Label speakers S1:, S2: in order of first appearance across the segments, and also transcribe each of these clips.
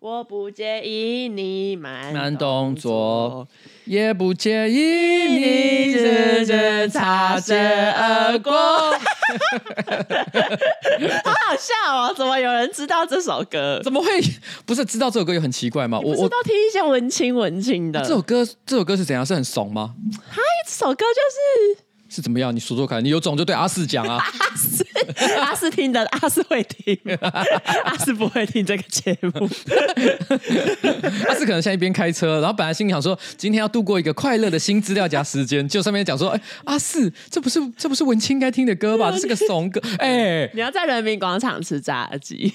S1: 我不介意你慢
S2: 慢动作，也不介意你认真擦身而过。
S1: 好好笑哦！怎么有人知道这首歌？
S2: 怎么会 不是知道这首歌也很奇怪吗？我我
S1: 都听一些文青文青的。
S2: 这首歌这首歌是怎样？是很怂吗？
S1: 嗨，这首歌就是。
S2: 是怎么样？你说说看，你有种就对阿四讲啊！
S1: 阿四，阿四听的，阿四会听，阿四不会听这个节目。
S2: 阿四可能现在一边开车，然后本来心里想说，今天要度过一个快乐的新资料夹时间，就上面讲说，哎，阿四，这不是这不是文青该听的歌吧？这是个怂歌，哎，
S1: 你要在人民广场吃炸鸡？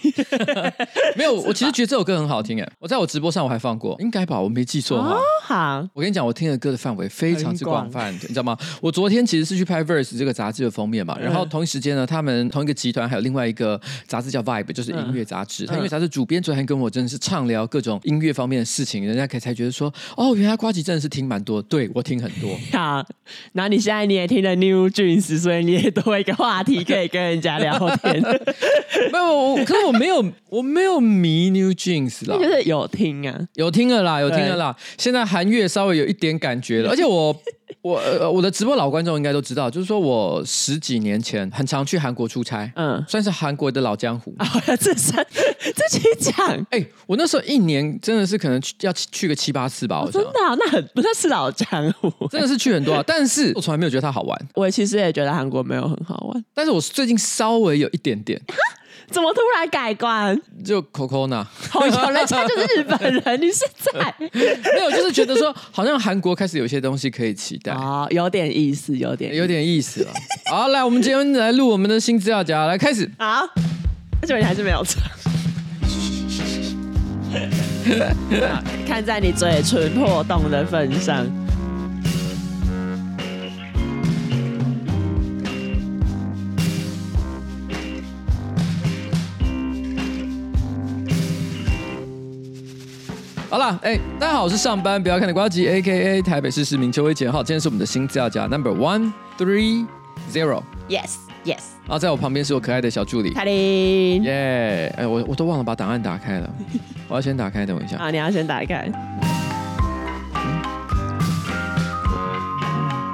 S2: 没有，我其实觉得这首歌很好听，哎，我在我直播上我还放过，应该吧？我没记错哈。
S1: 好，
S2: 我跟你讲，我听的歌的范围非常之广泛，你知道吗？我昨天其实。是去拍《Verse》这个杂志的封面嘛？然后同一时间呢，他们同一个集团还有另外一个杂志叫《Vibe》，就是音乐杂志。他音乐杂志主编昨天跟我真的是畅聊各种音乐方面的事情，人家可才觉得说，哦，原来瓜吉真的是听蛮多，对我听很多。
S1: 好，然后你现在你也听了 New Jeans，所以你也多一个话题可以跟人家聊天。
S2: 没有，可是我没有，我没有迷 New Jeans 啦，
S1: 就是有听啊，
S2: 有听了啦，有听了啦。现在韩乐稍微有一点感觉了，而且我。我呃，我的直播老观众应该都知道，就是说我十几年前很常去韩国出差，嗯，算是韩国的老江湖。
S1: 啊，自身自己讲，
S2: 哎、欸，我那时候一年真的是可能去要去个七八次吧，我、哦、
S1: 真的、啊，那很那是老江湖，
S2: 真的是去很多啊。但是我从来没有觉得它好玩。
S1: 我其实也觉得韩国没有很好玩，
S2: 但是我最近稍微有一点点。
S1: 怎么突然改观？
S2: 就 Coco 呢
S1: 好有人家就是日本人，你是在
S2: 没有？就是觉得说，好像韩国开始有些东西可以期待
S1: 啊、哦，有点意思，有点
S2: 有点意思了。好，来，我们今天来录我们的新资料夹，来开始。
S1: 好，而且你还是没有唱。看在你嘴唇破洞的份上。
S2: 好了，哎、欸，大家好，我是上班不要看的瓜吉，A.K.A. 台北市市民邱威杰。好，今天是我们的新资料夹，Number One Three Zero。
S1: Yes，Yes。
S2: 然后在我旁边是我可爱的小助理
S1: 凯琳。
S2: 耶，哎，我我都忘了把档案打开了，我要先打开，等我一下。
S1: 啊，你要先打
S2: 开。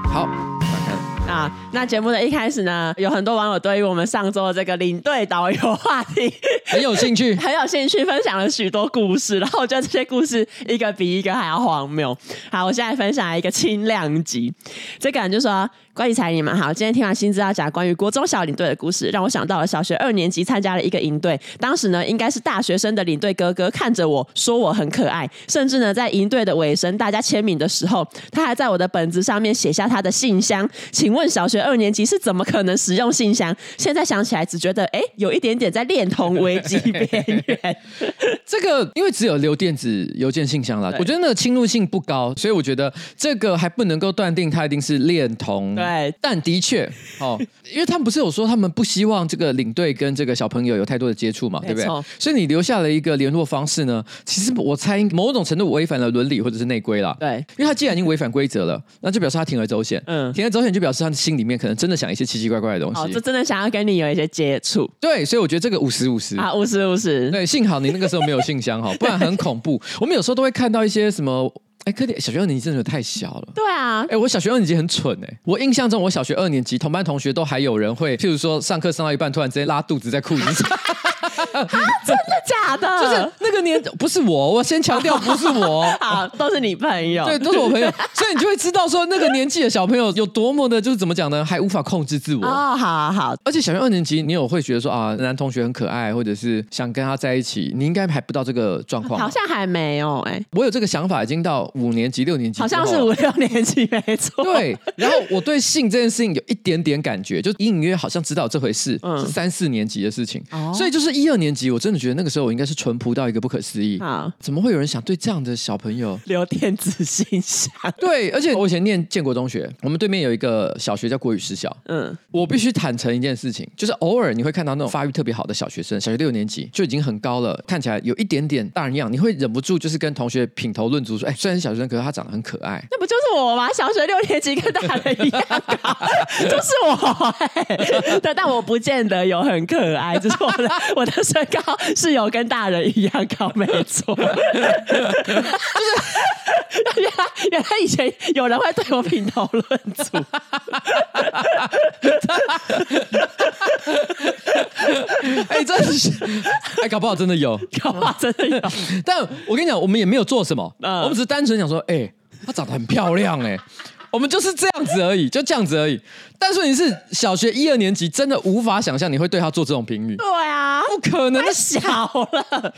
S2: 好，打开了。
S1: 啊，那节目的一开始呢，有很多网友对于我们上周的这个领队导游话题
S2: 很有兴趣，
S1: 很有兴趣，分享了许多故事。然后我觉得这些故事一个比一个还要荒谬。好，我现在分享一个轻量级，这个人就说。关于彩你们好，今天听完新资料讲关于国中小领队的故事，让我想到了小学二年级参加了一个营队。当时呢，应该是大学生的领队哥哥看着我说我很可爱，甚至呢，在营队的尾声大家签名的时候，他还在我的本子上面写下他的信箱。请问小学二年级是怎么可能使用信箱？现在想起来只觉得哎，有一点点在恋童危机 边缘。
S2: 这个因为只有留电子邮件信箱了，我觉得那个侵入性不高，所以我觉得这个还不能够断定他一定是恋童。
S1: 对，
S2: 但的确，哦，因为他们不是有说他们不希望这个领队跟这个小朋友有太多的接触嘛，对不对？所以你留下了一个联络方式呢，其实我猜某种程度违反了伦理或者是内规啦。
S1: 对，
S2: 因为他既然已经违反规则了，那就表示他铤而走险。嗯，铤而走险就表示他心里面可能真的想一些奇奇怪怪的东西。
S1: 哦，就真的想要跟你有一些接触。
S2: 对，所以我觉得这个五十五十
S1: 啊，五十五十。
S2: 对，幸好你那个时候没有信箱哈，不然很恐怖。我们有时候都会看到一些什么。哎，可点小学二年级真的太小了。
S1: 对啊，
S2: 哎，我小学二年级很蠢哎。我印象中，我小学二年级同班同学都还有人会，譬如说上课上到一半，突然之间拉肚子在裤子上。
S1: 啊，真的假的？
S2: 就是那个年，不是我，我先强调不是我，
S1: 好，都是你朋友，
S2: 对，都是我朋友，所以你就会知道说那个年纪的小朋友有多么的，就是怎么讲呢，还无法控制自我。
S1: 哦，好好好。
S2: 而且小学二年级，你有会觉得说啊，男同学很可爱，或者是想跟他在一起，你应该还不到这个状况。
S1: 好像还没有哎，
S2: 我有这个想法已经到五年级、六年级，
S1: 好像是五六年级没错。
S2: 对，然后我对性这件事情有一点点感觉，就隐隐约约好像知道这回事，是三四年级的事情，所以就是一二年级，我真的觉得那个时候我应该是淳朴到一个不可思议。啊，怎么会有人想对这样的小朋友
S1: 留电子信箱？
S2: 对，而且我以前念建国中学，我们对面有一个小学叫国语实小。嗯，我必须坦诚一件事情，就是偶尔你会看到那种发育特别好的小学生，小学六年级就已经很高了，看起来有一点点大人样，你会忍不住就是跟同学品头论足说：“哎，虽然是小学生，可是他长得很可爱。”
S1: 那不就是我吗？小学六年级跟大人一样高，就是我。对，但我不见得有很可爱，就是我的我的 身高是有跟大人一样高，没错。就是原来原来以前有人会对我品头论足。
S2: 哎，真的是，哎，搞不好真的有，
S1: 搞不好真的有。
S2: 但我跟你讲，我们也没有做什么，我们只是单纯想说，哎，她长得很漂亮，哎。我们就是这样子而已，就这样子而已。但是你是小学一二年级，真的无法想象你会对他做这种评语。
S1: 对啊，
S2: 不可能，
S1: 太小了，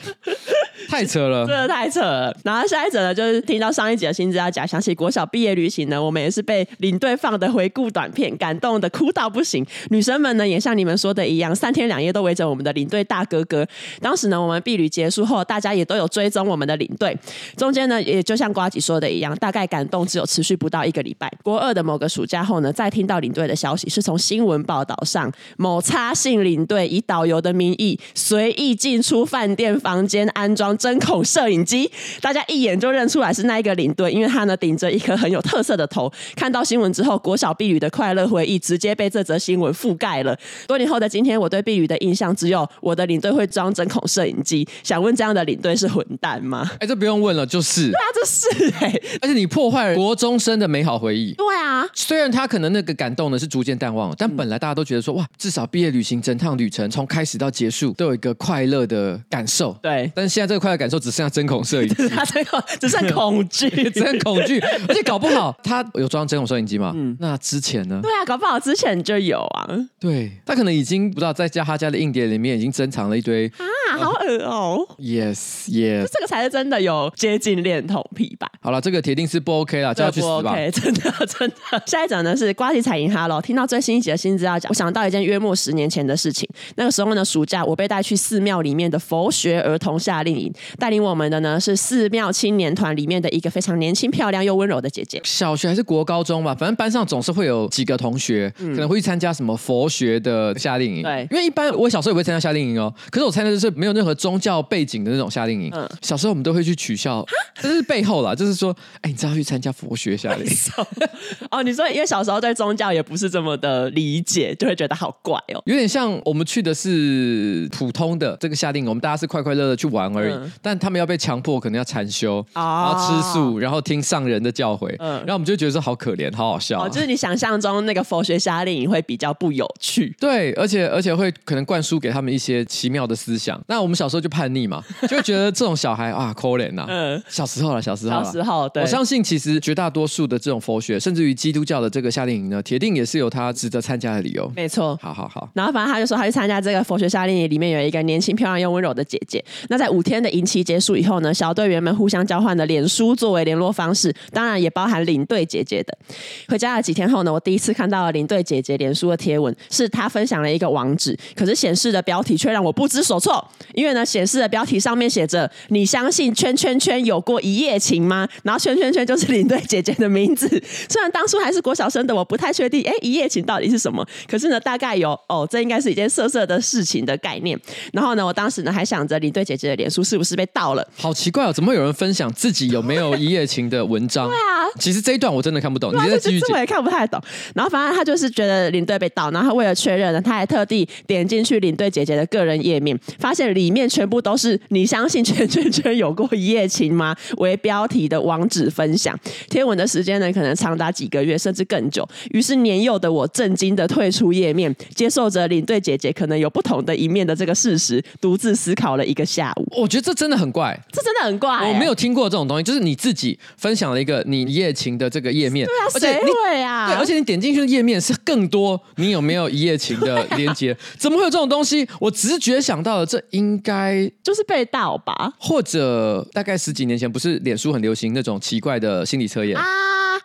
S2: 太扯了，
S1: 真的太扯了。然后下一则呢，就是听到上一集的新资料夹，想起国小毕业旅行呢，我们也是被领队放的回顾短片感动的哭到不行。女生们呢，也像你们说的一样，三天两夜都围着我们的领队大哥哥。当时呢，我们毕旅结束后，大家也都有追踪我们的领队。中间呢，也就像瓜吉说的一样，大概感动只有持续不到一个礼拜。国二的某个暑假后呢，再听到领队的消息，是从新闻报道上某插姓领队以导游的名义随意进出饭店房间，安装针孔摄影机，大家一眼就认出来是那一个领队，因为他呢顶着一颗很有特色的头。看到新闻之后，国小毕旅的快乐回忆直接被这则新闻覆盖了。多年后的今天，我对毕旅的印象只有我的领队会装针孔摄影机。想问这样的领队是混蛋吗？
S2: 哎，这不用问了，就是。对
S1: 啊，这是哎、欸，
S2: 而且你破坏了国中生的美好回忆。
S1: 对啊，
S2: 虽然他可能那个感动呢是逐渐淡忘了，但本来大家都觉得说哇，至少毕业旅行整趟旅程从开始到结束都有一个快乐的感受。
S1: 对，
S2: 但是现在这个快乐感受只剩下针孔摄影
S1: 只剩恐惧，
S2: 只剩恐惧，而且搞不好他有装针孔摄影机吗？嗯，那之前呢？
S1: 对啊，搞不好之前就有啊。
S2: 对，他可能已经不知道在家他家的硬碟里面已经珍藏了一堆
S1: 啊，好恶哦。
S2: Yes, yes，
S1: 这个才是真的有接近恋童癖吧？
S2: 好了，这个铁定是不 OK 了，叫他去死吧。
S1: OK，真的 真的。下一张呢是瓜吉彩银哈喽，听到最新一集的新资料讲，我想到一件约莫十年前的事情。那个时候呢，暑假我被带去寺庙里面的佛学儿童夏令营，带领我们的呢是寺庙青年团里面的一个非常年轻、漂亮又温柔的姐姐。
S2: 小学还是国高中吧，反正班上总是会有几个同学、嗯、可能会去参加什么佛学的夏令营。
S1: 对，
S2: 因为一般我小时候也会参加夏令营哦，可是我参加的是没有任何宗教背景的那种夏令营。嗯，小时候我们都会去取笑，这是背后啦，就是说，哎，你知道去参加佛学夏令营？
S1: 哦，你说因为小时候对宗教也不是这么的理解，就会觉得好怪哦。
S2: 有点像我们去的是普通的这个夏令营，我们大家是快快乐乐去玩而已。嗯、但他们要被强迫，可能要禅修，哦、然后吃素，然后听上人的教诲。嗯，然后我们就觉得说好可怜，好好笑、啊。
S1: 哦，就是你想象中那个佛学夏令营会比较不有趣。
S2: 对，而且而且会可能灌输给他们一些奇妙的思想。那我们小时候就叛逆嘛，就会觉得这种小孩啊可怜呐。嗯，小时候了，小时候，
S1: 小时候，对。
S2: 我相信其实绝大多数的这种佛学，甚至于基督教的这个夏令营呢，铁定也是有他值得参加的理由。
S1: 没错，
S2: 好好好。
S1: 然后反正他就说，他去参加这个佛学夏令营，里面有一个年轻、漂亮又温柔的姐姐。那在五天的营期结束以后呢，小队员们互相交换了脸书作为联络方式，当然也包含领队姐姐的。回家了几天后呢，我第一次看到了领队姐姐脸书的贴文，是她分享了一个网址，可是显示的标题却让我不知所措，因为呢，显示的标题上面写着“你相信圈圈圈有过一夜情吗？”然后圈圈圈就是领队姐姐的名字。虽然当初还是国小生的我不太确定，哎，一夜情到底是什么？可是呢，大概有哦，这应该是一件色色的事情的概念。然后呢，我当时呢还想着领队姐姐的脸书是不是被盗了？
S2: 好奇怪哦，怎么会有人分享自己有没有一夜情的文章？
S1: 对啊，
S2: 其实这一段我真的看不懂，啊、你再继续讲。
S1: 我也看不太懂。然后反正他就是觉得领队被盗，然后为了确认呢，他还特地点进去领队姐姐的个人页面，发现里面全部都是“你相信圈圈圈有过一夜情吗”为标题的网址分享。贴文的时间呢，可能长达几个月，甚至更久。于是年幼的我震惊的退出页面，接受着领队姐姐可能有不同的一面的这个事实，独自思考了一个下午。
S2: 我觉得这真的很怪，
S1: 这真的很怪、欸。
S2: 我没有听过这种东西，就是你自己分享了一个你一夜情的这个页面，
S1: 对啊，谁会啊？
S2: 对，而且你点进去的页面是更多，你有没有一夜情的 连接？怎么会有这种东西？我直觉想到了，这应该
S1: 就是被盗吧？
S2: 或者大概十几年前，不是脸书很流行那种奇怪的心理测验
S1: 啊？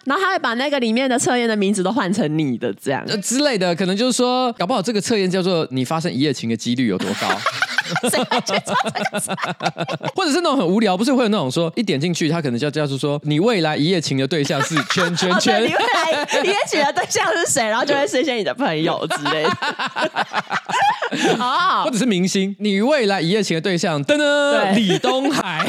S1: 然后他会把那个里面的测验的名字都换成你的这样
S2: 呃之类的，可能就是说，搞不好这个测验叫做你发生一夜情的几率有多高？
S1: 谁会去做这个测验？
S2: 或者是那种很无聊，不是会有那种说一点进去，他可能就叫做说你未来一夜情的对象是圈圈圈，
S1: 你未来一夜情的对象是谁？然后就会是一些你的朋友之类的。
S2: 哦，或者是明星，你未来一夜情的对象，噔噔，李东海。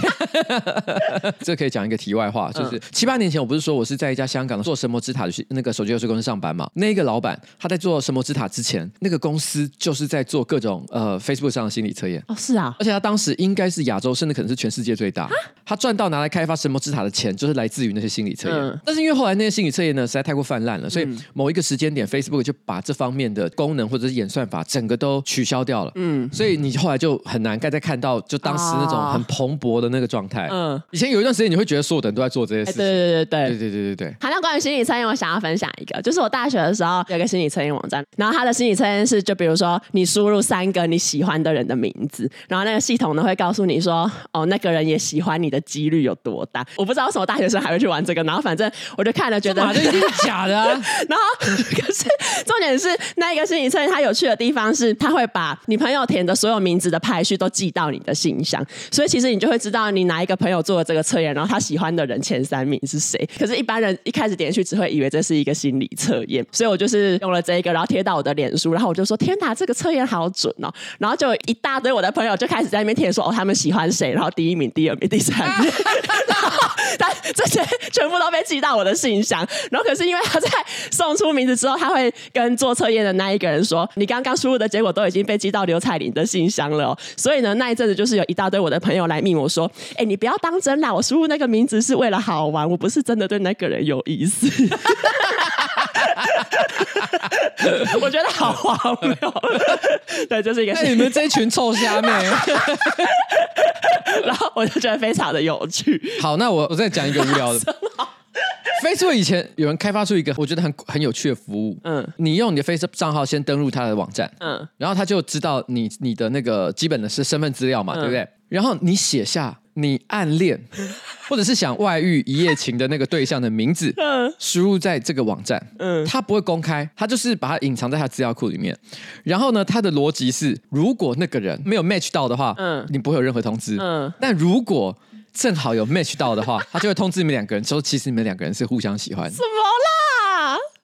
S2: 这可以讲一个题外话，就是七八年前，我不是说我是在一家香港做神魔之塔的那个手机游戏公司上班嘛？那个老板他在做神魔之塔之前，那个公司就是在做各种呃 Facebook 上的心理测验。
S1: 哦，是啊，
S2: 而且他当时应该是亚洲，甚至可能是全世界最大。他赚到拿来开发神魔之塔的钱，就是来自于那些心理测验。嗯、但是因为后来那些心理测验呢，实在太过泛滥了，所以某一个时间点、嗯、，Facebook 就把这方面的功能或者是演算法整个都取消掉了。嗯，所以你后来就很难再看到就当时那种很蓬勃的那个状态。嗯，以前有一段时间你会觉得所有的人都在做这些事情。
S1: 对对对对对
S2: 对对对对对。
S1: 谈到关于心理测验，我想要分享一个，就是我大学的时候有一个心理测验网站，然后他的心理测验是就比如说你输入三个你喜欢的人的名字，然后那个系统呢会告诉你说，哦，那个人也喜欢你的几率有多大。我不知道为什么大学生还会去玩这个，然后反正我就看了觉得
S2: 这一定是假的啊。
S1: 然后 可是重点是那一个心理测验它有趣的地方是，它会把你朋友填的所有名字的排序都寄到你的信箱，所以其实你就会知道你哪一个朋友做了这个测验，然后他喜欢的人前三名是谁。可是，一般人一开始点去只会以为这是一个心理测验，所以我就是用了这一个，然后贴到我的脸书，然后我就说：天哪，这个测验好准哦！然后就一大堆我的朋友就开始在那边填说：哦，他们喜欢谁？然后第一名、第二名、第三名，然后但这些全部都被寄到我的信箱。然后可是因为他在送出名字之后，他会跟做测验的那一个人说：你刚刚输入的结果都已经被寄到刘彩玲的信箱了哦。所以呢，那一阵子就是有一大堆我的朋友来密我说：哎，你不要当真啦，我输入那个名字是为了好玩，我不是真的对那个人有意思。我觉得好荒谬，对，就是一个。
S2: 你们这群臭虾妹，
S1: 然后我就觉得非常的有趣。
S2: 好，那我我再讲一个无聊的。Facebook 以前有人开发出一个我觉得很很有趣的服务，嗯，你用你的 Facebook 账号先登录他的网站，嗯，然后他就知道你你的那个基本的是身份资料嘛，嗯、对不对？然后你写下。你暗恋 或者是想外遇一夜情的那个对象的名字，输入在这个网站，嗯，他不会公开，他就是把它隐藏在他资料库里面。然后呢，他的逻辑是，如果那个人没有 match 到的话，嗯，你不会有任何通知，嗯，但如果正好有 match 到的话，他就会通知你们两个人，说其实你们两个人是互相喜欢。
S1: 什么啦？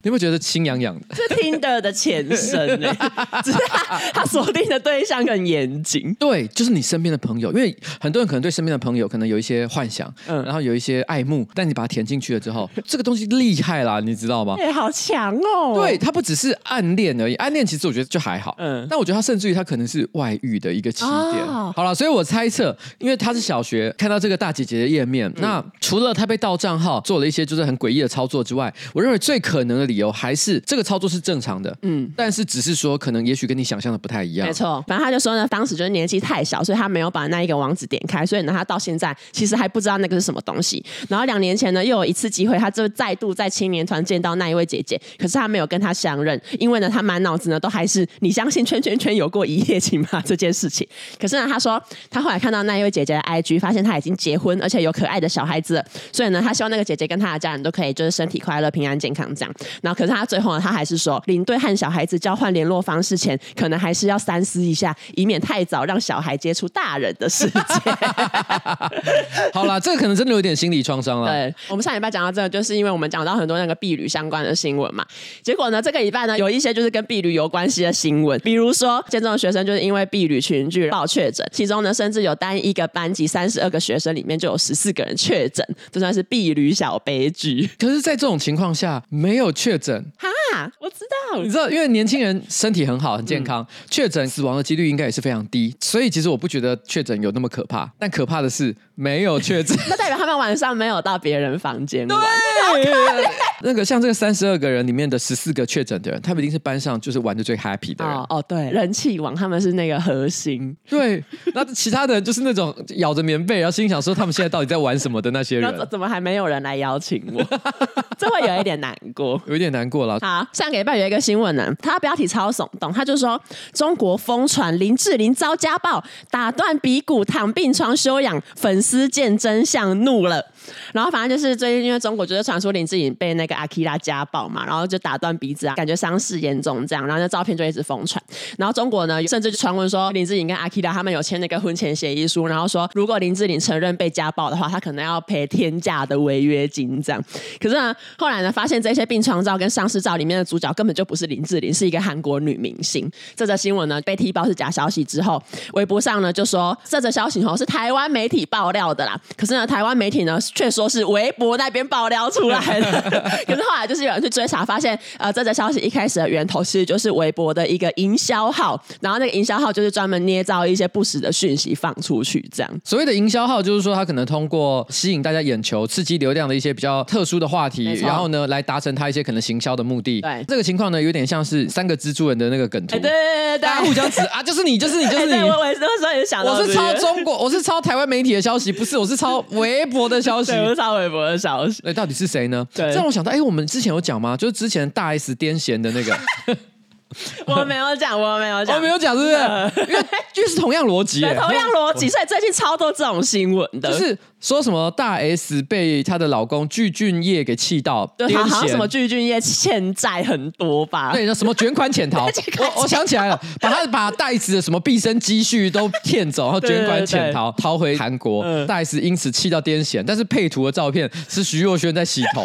S2: 你有觉得心痒痒的？
S1: 是 Tinder 的前身呢？只是他他锁定的对象很严谨。
S2: 对，就是你身边的朋友，因为很多人可能对身边的朋友可能有一些幻想，嗯，然后有一些爱慕，但你把它填进去了之后，这个东西厉害啦，你知道吗？
S1: 哎、欸，好强哦！
S2: 对，它不只是暗恋而已，暗恋其实我觉得就还好，嗯，但我觉得它甚至于它可能是外遇的一个起点。哦、好了，所以我猜测，因为他是小学看到这个大姐姐的页面，嗯、那除了他被盗账号做了一些就是很诡异的操作之外，我认为最可能的理由还是。这个操作是正常的，嗯，但是只是说，可能也许跟你想象的不太一样。
S1: 没错，反正他就说呢，当时就是年纪太小，所以他没有把那一个网址点开，所以呢，他到现在其实还不知道那个是什么东西。然后两年前呢，又有一次机会，他就再度在青年团见到那一位姐姐，可是他没有跟她相认，因为呢，他满脑子呢都还是你相信圈圈圈有过一夜情吗这件事情。可是呢，他说他后来看到那一位姐姐的 IG，发现她已经结婚，而且有可爱的小孩子了，所以呢，他希望那个姐姐跟他的家人都可以就是身体快乐、平安健康这样。然后，可是他最后呢，他还是说。领队和小孩子交换联络方式前，可能还是要三思一下，以免太早让小孩接触大人的世界。
S2: 好啦，这个可能真的有点心理创伤了。
S1: 对，我们上礼拜讲到这个，就是因为我们讲到很多那个毕旅相关的新闻嘛。结果呢，这个礼拜呢，有一些就是跟毕旅有关系的新闻，比如说建中的学生就是因为毕旅群聚报确诊，其中呢，甚至有单一个班级三十二个学生里面就有十四个人确诊，这算是毕旅小悲剧。
S2: 可是，在这种情况下，没有确诊
S1: 哈，我知道，
S2: 你知道，因为年轻人身体很好，很健康，确诊死亡的几率应该也是非常低，所以其实我不觉得确诊有那么可怕。但可怕的是没有确诊，
S1: 那代表他们晚上没有到别人房间玩。
S2: 对，那个像这个三十二个人里面的十四个确诊的人，他们一定是班上就是玩的最 happy 的人。
S1: 哦，哦，对，人气王他们是那个核心。
S2: 对，那其他的人就是那种咬着棉被，然后心想说他们现在到底在玩什么的那些人，
S1: 怎么还没有人来邀请我？这会有一点难过，
S2: 有一点难过了。
S1: 好，上个礼拜有一个新闻呢，他标题超耸动，他就说中国疯传林志玲遭家暴，打断鼻骨躺病床休养，粉丝见真相怒了。然后反正就是最近因为中国就是传出林志玲被那个阿基拉家暴嘛，然后就打断鼻子啊，感觉伤势严重这样，然后那照片就一直疯传。然后中国呢，甚至就传闻说林志玲跟阿基拉他们有签那个婚前协议书，然后说如果林志玲承认被家暴的话，他可能要赔天价的违约金这样。可是呢，后来呢，发现这些病床照跟丧尸照里面的主角根本就不是林志玲，是一个韩国女明星。这则新闻呢被踢爆是假消息之后，微博上呢就说这则消息哦是台湾媒体爆料的啦。可是呢，台湾媒体呢却说是微博那边爆料出来的。可是后来就是有人去追查，发现呃，这则消息一开始的源头其实就是微博的一个营销号，然后那个营销号就是专门捏造一些不实的讯息放出去，这样。
S2: 所谓的营销号就是说，他可能通过吸引大家眼球、刺激流量的一些比较特殊的话题，然后呢，来达成他一些可能行销的目的。
S1: 对，
S2: 这个情况呢，有点像是三个蜘蛛人的那个梗图，
S1: 对对对对，大家
S2: 互相指啊，就是你，就是你，就是你。
S1: 我我那时候也想到，
S2: 我是抄中国，我是抄台湾媒体的消息，不是，我是抄微博的消息，
S1: 我是刷微博的消息。
S2: 那到底是谁呢？
S1: 对，
S2: 这让我想到，哎，我们之前有讲吗？就是之前大 S 癫痫的那个。
S1: 我没有讲，我没有讲，
S2: 我没有讲，是不是？因为就是同样逻辑，
S1: 同样逻辑，所以最近超多这种新闻的，
S2: 就是说什么大 S 被她的老公具俊曄给气到，
S1: 对，好像什么具俊曄欠债很多吧？
S2: 对，那什么卷款潜逃，我我想起来了，把他把大 S 的什么毕生积蓄都骗走，然后卷款潜逃，逃回韩国。大 S 因此气到癫痫，但是配图的照片是徐若瑄在洗头。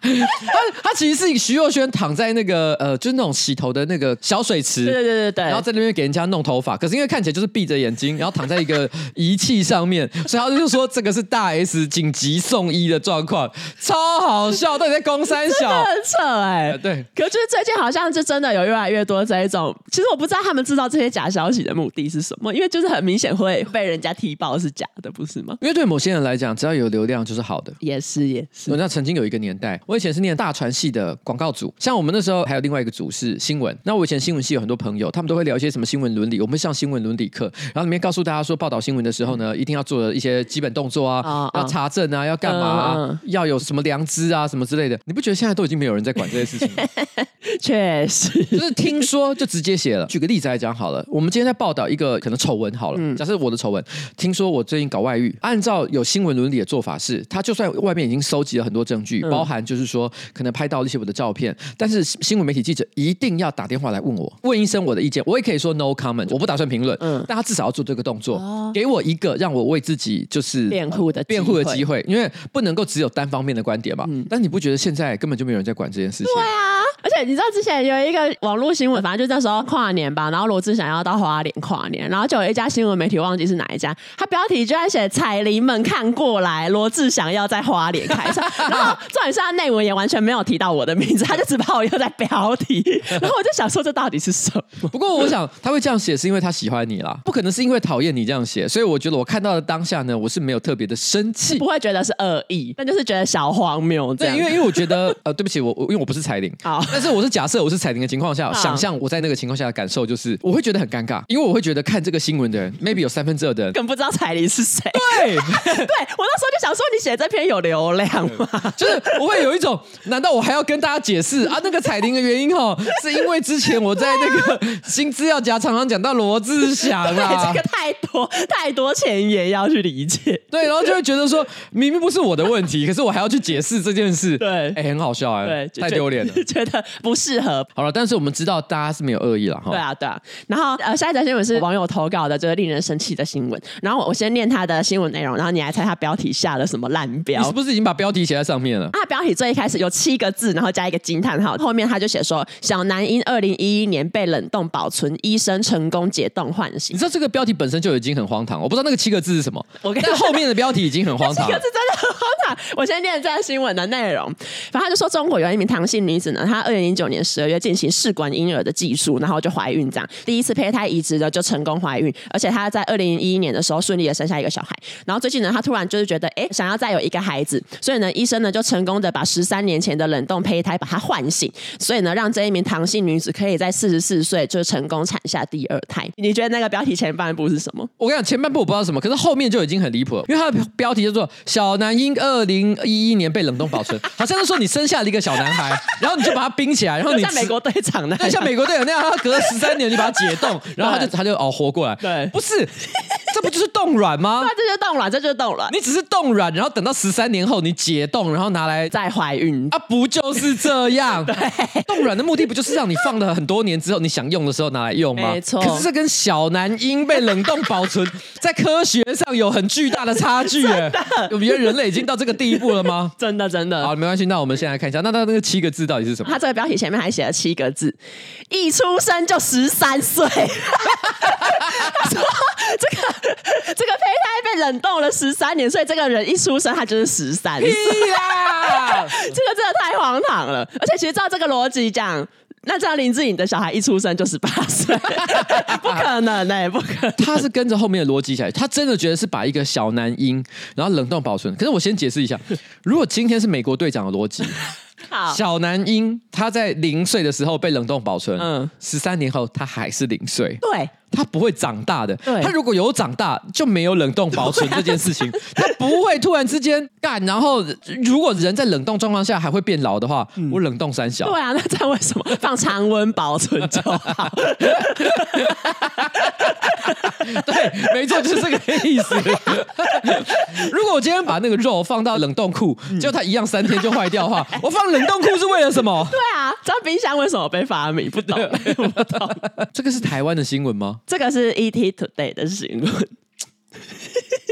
S2: 他他其实是徐若瑄躺在那个呃，就是那种洗头的那个小水池，
S1: 对对对对，
S2: 然后在那边给人家弄头发。可是因为看起来就是闭着眼睛，然后躺在一个仪器上面，所以他就说这个是大 S 紧急送医的状况，超好笑。到底在公三小，
S1: 很扯哎、欸。对，可是最近好像就真的有越来越多这一种。其实我不知道他们制造这些假消息的目的是什么，因为就是很明显会被人家踢爆是假的，不是吗？
S2: 因为对某些人来讲，只要有流量就是好的。
S1: 也是也是。
S2: 那曾经有一个年代，我以前是念大传系的广告组，像我们那时候还有另外一个组是新闻。那我以前新闻系有很多朋友，他们都会聊一些什么新闻伦理。我们上新闻伦理课，然后里面告诉大家说，报道新闻的时候呢，一定要做的一些基本动作啊，哦、要查证啊，要干嘛啊，嗯、要有什么良知啊，什么之类的。你不觉得现在都已经没有人在管这些事情吗？
S1: 确实，
S2: 就是听说就直接写了。举个例子来讲好了，我们今天在报道一个可能丑闻好了，嗯、假设我的丑闻，听说我最近搞外遇，按照有新闻伦理的做法是，他就算外面已经收集了很多证据，嗯、包含就是说可能拍到了一些我的照片，但是新闻媒体记者一定要打电话来问我，问一声我的意见，我也可以说 no comment，我不打算评论，嗯，但他至少要做这个动作，哦、给我一个让我为自己就是
S1: 辩护的
S2: 辩护的机会，因为不能够只有单方面的观点嘛。嗯、但你不觉得现在根本就没有人在管这件事情？
S1: 对啊，而且你知道之前有一个网络新闻，反正就那时候跨年吧，然后罗志祥要到花莲跨年，然后就有一家新闻媒体忘记是哪一家，他标题居然写彩铃们看过来，罗志祥要在花莲开唱，然后重点是他内文也完全没有提到我的名字，他就只把我用在标题，然后我就想说这到底是什么？
S2: 不过我想他会这样写是因为他喜欢你啦，不可能是因为讨厌你这样写，所以我觉得我看到的当下呢，我是没有特别的生气，
S1: 不会觉得是恶意，但就是觉得小荒谬。
S2: 对，因为因为我觉得呃，对不起，我我因为我不是彩铃，好，但是我是假设我是彩铃的情况下，想象我在那个情况下的感受就是，我会觉得很尴尬，因为我会觉得看这个新闻的人，maybe 有三分之二的人
S1: 更不知道彩铃是谁。
S2: 对，对
S1: 我那时候就想说，你写这篇有流量吗？
S2: 就是我会有一种，难道我还要跟大家解释啊？那个彩铃的原因哈，是因为之前我在那个新资料夹常常讲到罗志祥啊，
S1: 这个太多太多前言要去理解，
S2: 对，然后就会觉得说，明明不是我的问题，可是我还要去解释这件事，
S1: 对，
S2: 哎，很好笑哎，对，太丢脸了，
S1: 觉得不适合。
S2: 好了，但是我们知道大家是没有恶意了哈。
S1: 对啊，对啊。然后呃，下一则新闻是网友投稿的，就是令人生气的新闻。然后我先念他的新闻内容，然后你来猜他标题下了什么烂标？
S2: 你是不是已经把标题写在上面了？
S1: 啊标题最一开始有七个字，然后加一个惊叹号，后面他就写说：小男婴二零一一年被冷冻保存，医生成功解冻唤醒。
S2: 你知道这个标题本身就已经很荒唐，我不知道那个七个字是什么。我跟但后面的标题已经很荒唐，七个字
S1: 真的很荒唐。我先念这个新闻的内容，反正他就说中国有一名唐姓女子呢，她二零零九年十二月进行试管婴儿的技术，然后就怀孕这样，第一次胚胎移植的就成功怀孕，而且她在二零一一年的时候顺利的生下一个小孩。然后最近呢，他突然就是觉得，哎，想要再有一个孩子，所以呢，医生呢就成功的把十三年前的冷冻胚胎把它唤醒，所以呢，让这一名唐姓女子可以在四十四岁就成功产下第二胎。你觉得那个标题前半部是什么？
S2: 我跟你讲，前半部我不知道什么，可是后面就已经很离谱了，因为它的标题叫做“小男婴二零一一年被冷冻保存”，好像是说你生下了一个小男孩，然后你就把他冰起来，然后你
S1: 像美国队长那样，
S2: 对，像美国队长那样，他隔了十三年你把它解冻，然后他就他就哦活过来，
S1: 对，
S2: 不是。这不就是冻卵
S1: 吗？冻卵，这就是冻卵。
S2: 你只是冻卵，然后等到十三年后你解冻，然后拿来
S1: 再怀孕
S2: 啊？不就是这样？
S1: 对，
S2: 冻卵的目的不就是让你放了很多年之后，你想用的时候拿来用吗？
S1: 没错。
S2: 可是这跟小男婴被冷冻保存，在科学上有很巨大的差距。真的，我觉得人类已经到这个地步了吗？
S1: 真的，真的。
S2: 好，没关系。那我们先来看一下，那他那个七个字到底是什么？
S1: 他这个标题前面还写了七个字：一出生就十三岁。他说这个。这个胚胎被冷冻了十三年，所以这个人一出生他就是十三岁
S2: 呀！
S1: 这个真的太荒唐了。而且其实照这个逻辑讲。那这样林志颖的小孩一出生就十八岁，不可能呢、欸，不可能。
S2: 他是跟着后面的逻辑起来，他真的觉得是把一个小男婴然后冷冻保存。可是我先解释一下，如果今天是美国队长的逻辑。小男婴他在零岁的时候被冷冻保存，嗯，十三年后他还是零岁，
S1: 对，
S2: 他不会长大的，
S1: 对，
S2: 他如果有长大就没有冷冻保存这件事情，啊、他不会突然之间干，然后如果人在冷冻状况下还会变老的话，嗯、我冷冻三小，
S1: 对啊，那这样为什么放常温保存就好？
S2: 对，没错，就是这个意思。如果我今天把那个肉放到冷冻库，结果它一样三天就坏掉的话，我放冷冻库是为了什么？
S1: 对啊，知道冰箱为什么被发明？不懂，不懂。
S2: 这个是台湾的新闻吗？
S1: 这个是 ET Today 的新闻。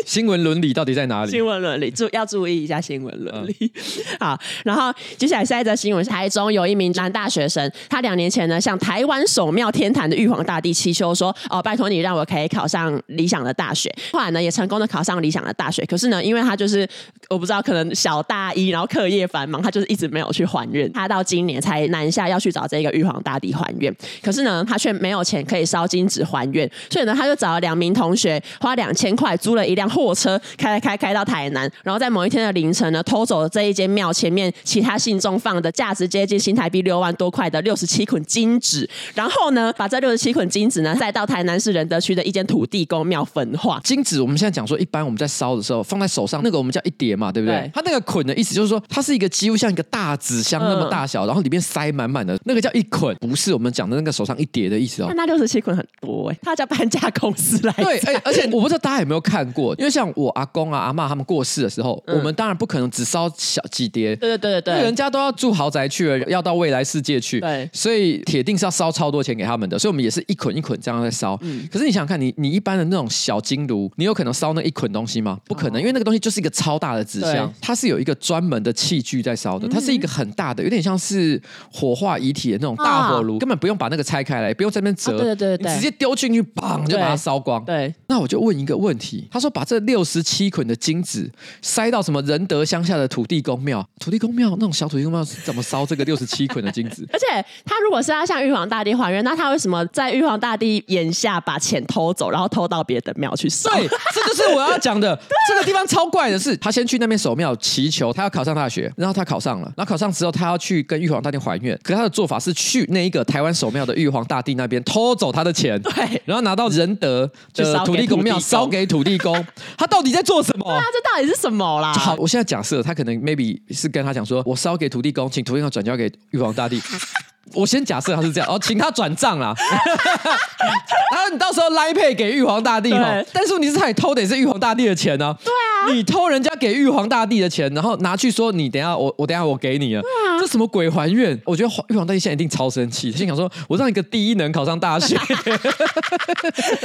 S2: 新闻伦理到底在哪里？
S1: 新闻伦理注要注意一下新闻伦理。嗯、好，然后接下来下一则新闻是台中有一名男大学生，他两年前呢向台湾首庙天坛的玉皇大帝祈求说：“哦，拜托你让我可以考上理想的大学。”后来呢也成功的考上理想的大学。可是呢，因为他就是我不知道，可能小大一，然后课业繁忙，他就是一直没有去还愿。他到今年才南下要去找这个玉皇大帝还愿。可是呢，他却没有钱可以烧金纸还愿，所以呢，他就找了两名同学，花两千块租了一辆。货车开开开到台南，然后在某一天的凌晨呢，偷走了这一间庙前面其他信众放的价值接近新台币六万多块的六十七捆金纸，然后呢，把这六十七捆金纸呢，再到台南市仁德区的一间土地公庙焚化。
S2: 金纸我们现在讲说，一般我们在烧的时候放在手上，那个我们叫一叠嘛，对不对？它那个捆的意思就是说，它是一个几乎像一个大纸箱那么大小，嗯、然后里面塞满满的，那个叫一捆，不是我们讲的那个手上一叠的意思哦。
S1: 那六十七捆很多哎、欸，他叫搬家公司来。
S2: 对，哎，而且我不知道大家有没有看过，因为像我阿公啊、阿妈他们过世的时候，嗯、我们当然不可能只烧小几叠，
S1: 对对对对，
S2: 人家都要住豪宅去了，要到未来世界去，
S1: 对，
S2: 所以铁定是要烧超多钱给他们的，所以我们也是一捆一捆这样在烧。嗯、可是你想想看，你你一般的那种小金炉，你有可能烧那一捆东西吗？不可能，因为那个东西就是一个超大的纸箱，对。它是有一个专门的器具在烧的，它是一个很大的，有点像是火化遗体的那种大火炉，啊、根本不用把那个拆开来，不用在那边折，
S1: 啊、对，对对对，
S2: 直接丢进去，砰就把它烧光。
S1: 对，对。
S2: 那我就问一个问题，他说把这六十七捆的金子塞到什么仁德乡下的土地公庙？土地公庙那种小土地公庙是怎么烧这个六十七捆的金子？
S1: 而且他如果是要向玉皇大帝还愿，那他为什么在玉皇大帝眼下把钱偷走，然后偷到别的庙去烧？
S2: 对，这就是我要讲的。这个地方超怪的是，他先去那边守庙祈求，他要考上大学，然后他考上了，然后考上之后，他要去跟玉皇大帝还愿。可是他的做法是去那一个台湾守庙的玉皇大帝那边偷走他的钱，
S1: 对，
S2: 然后拿到仁德的土地公庙烧给土地公。他到底在做什么？
S1: 对啊这到底是什么啦？
S2: 好，我现在假设他可能 maybe 是跟他讲说，我烧给土地公，请土地公转交给玉皇大帝。我先假设他是这样哦，请他转账啦。然后你到时候 Line Pay 给玉皇大帝哈，但是你是他也偷的也是玉皇大帝的钱呢、啊？
S1: 对啊，
S2: 你偷人家给玉皇大帝的钱，然后拿去说你等下我我等下我给你啊，这什么鬼还愿？我觉得玉皇大帝现在一定超生气，心想说我让一个第一能考上大学，